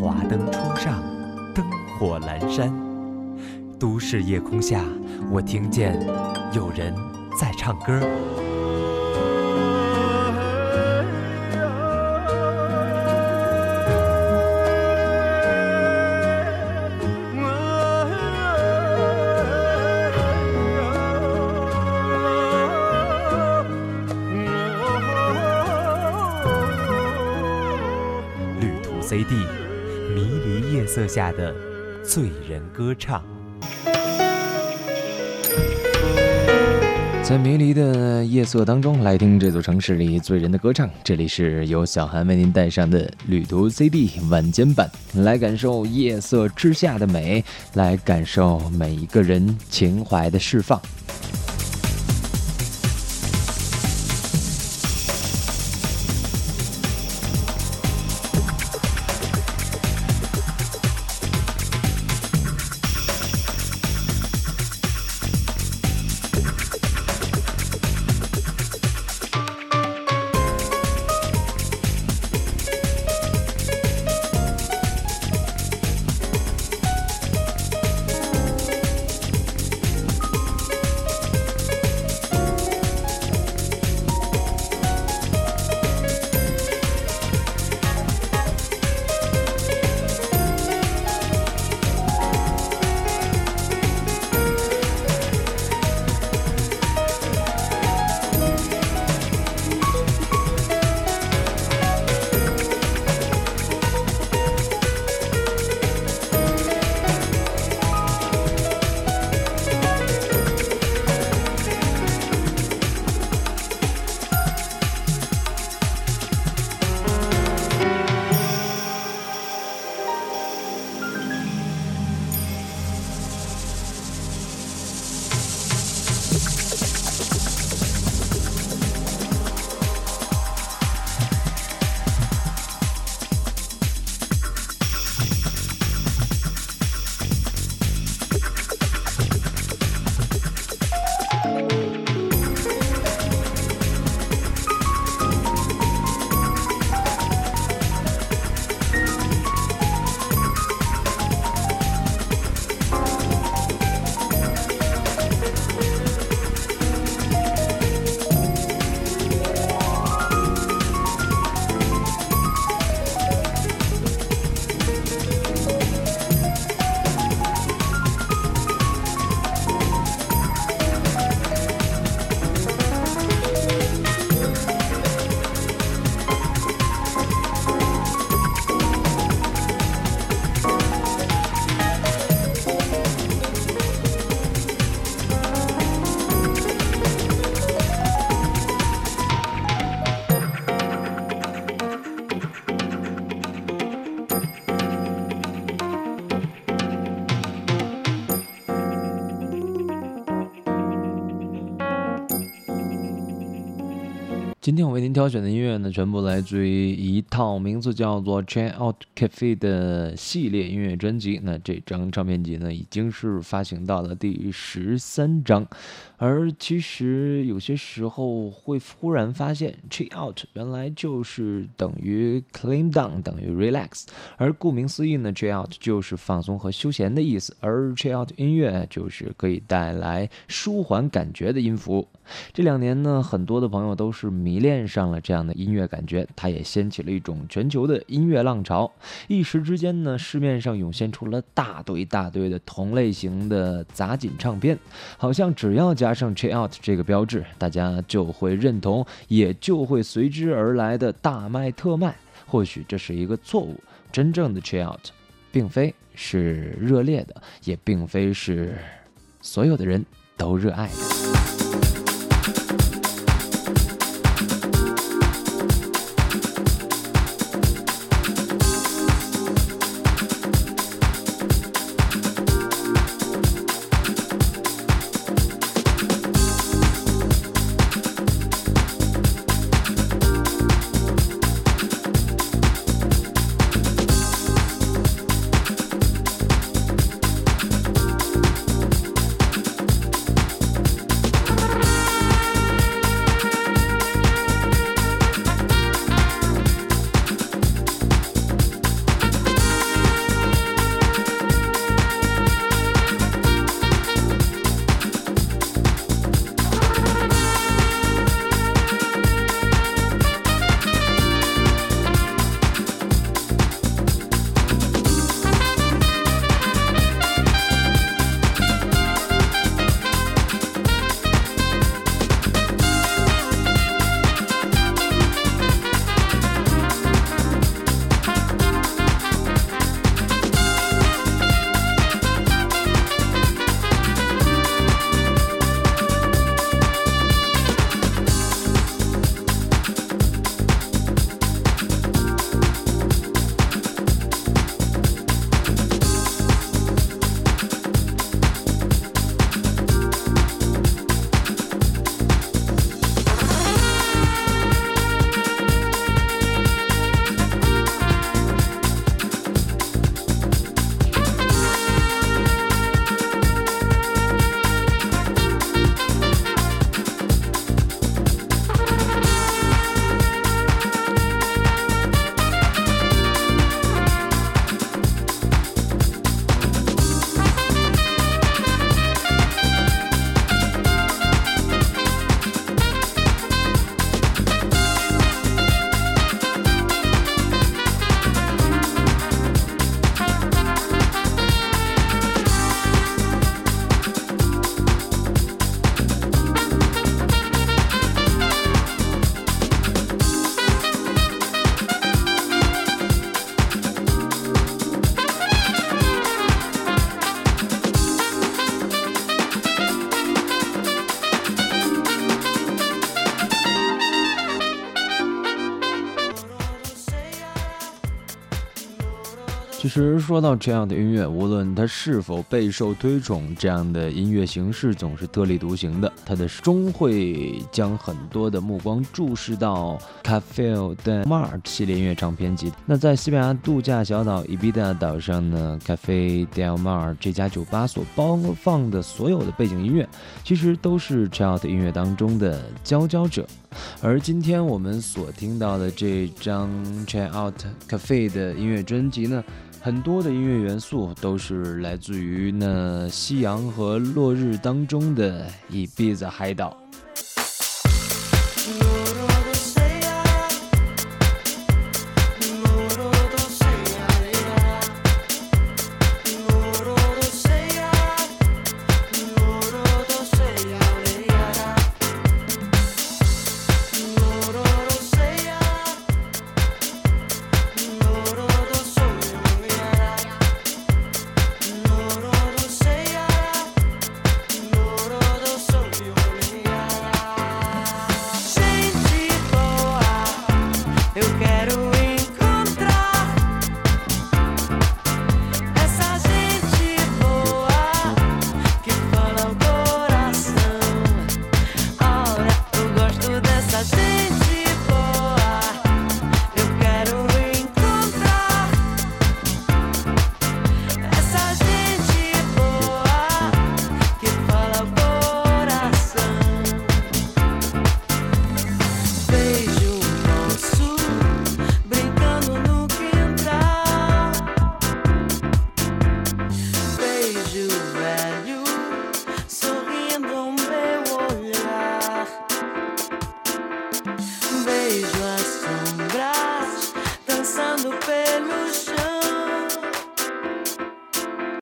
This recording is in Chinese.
华灯初上，灯火阑珊。都市夜空下，我听见有人在唱歌。旅途 CD，色下的醉人歌唱。在迷离的夜色当中，来听这座城市里醉人的歌唱。这里是由小韩为您带上的旅途 CD 晚间版，来感受夜色之下的美，来感受每一个人情怀的释放。今天我为您挑选的音乐呢，全部来自于一套名字叫做《Check Out Cafe》的系列音乐专辑。那这张唱片集呢，已经是发行到了第十三张。而其实有些时候会忽然发现，Check Out 原来就是等于 Clean Down，等于 Relax。而顾名思义呢，Check Out 就是放松和休闲的意思，而 Check Out 音乐就是可以带来舒缓感觉的音符。这两年呢，很多的朋友都是迷恋上了这样的音乐感觉，它也掀起了一种全球的音乐浪潮。一时之间呢，市面上涌现出了大堆大堆的同类型的杂锦唱片，好像只要加加上 “check out” 这个标志，大家就会认同，也就会随之而来的大卖特卖。或许这是一个错误，真正的 “check out” 并非是热烈的，也并非是所有的人都热爱的。其实说到这样的音乐，无论它是否备受推崇，这样的音乐形式总是特立独行的。它的终会将很多的目光注视到 Cafe del Mar 系列音乐唱片集。那在西班牙度假小岛伊比达岛上呢，Cafe del Mar 这家酒吧所播放的所有的背景音乐，其实都是 Child 音乐当中的佼佼者。而今天我们所听到的这张 Check Out Cafe 的音乐专辑呢？很多的音乐元素都是来自于那夕阳和落日当中的一辈子海岛。quero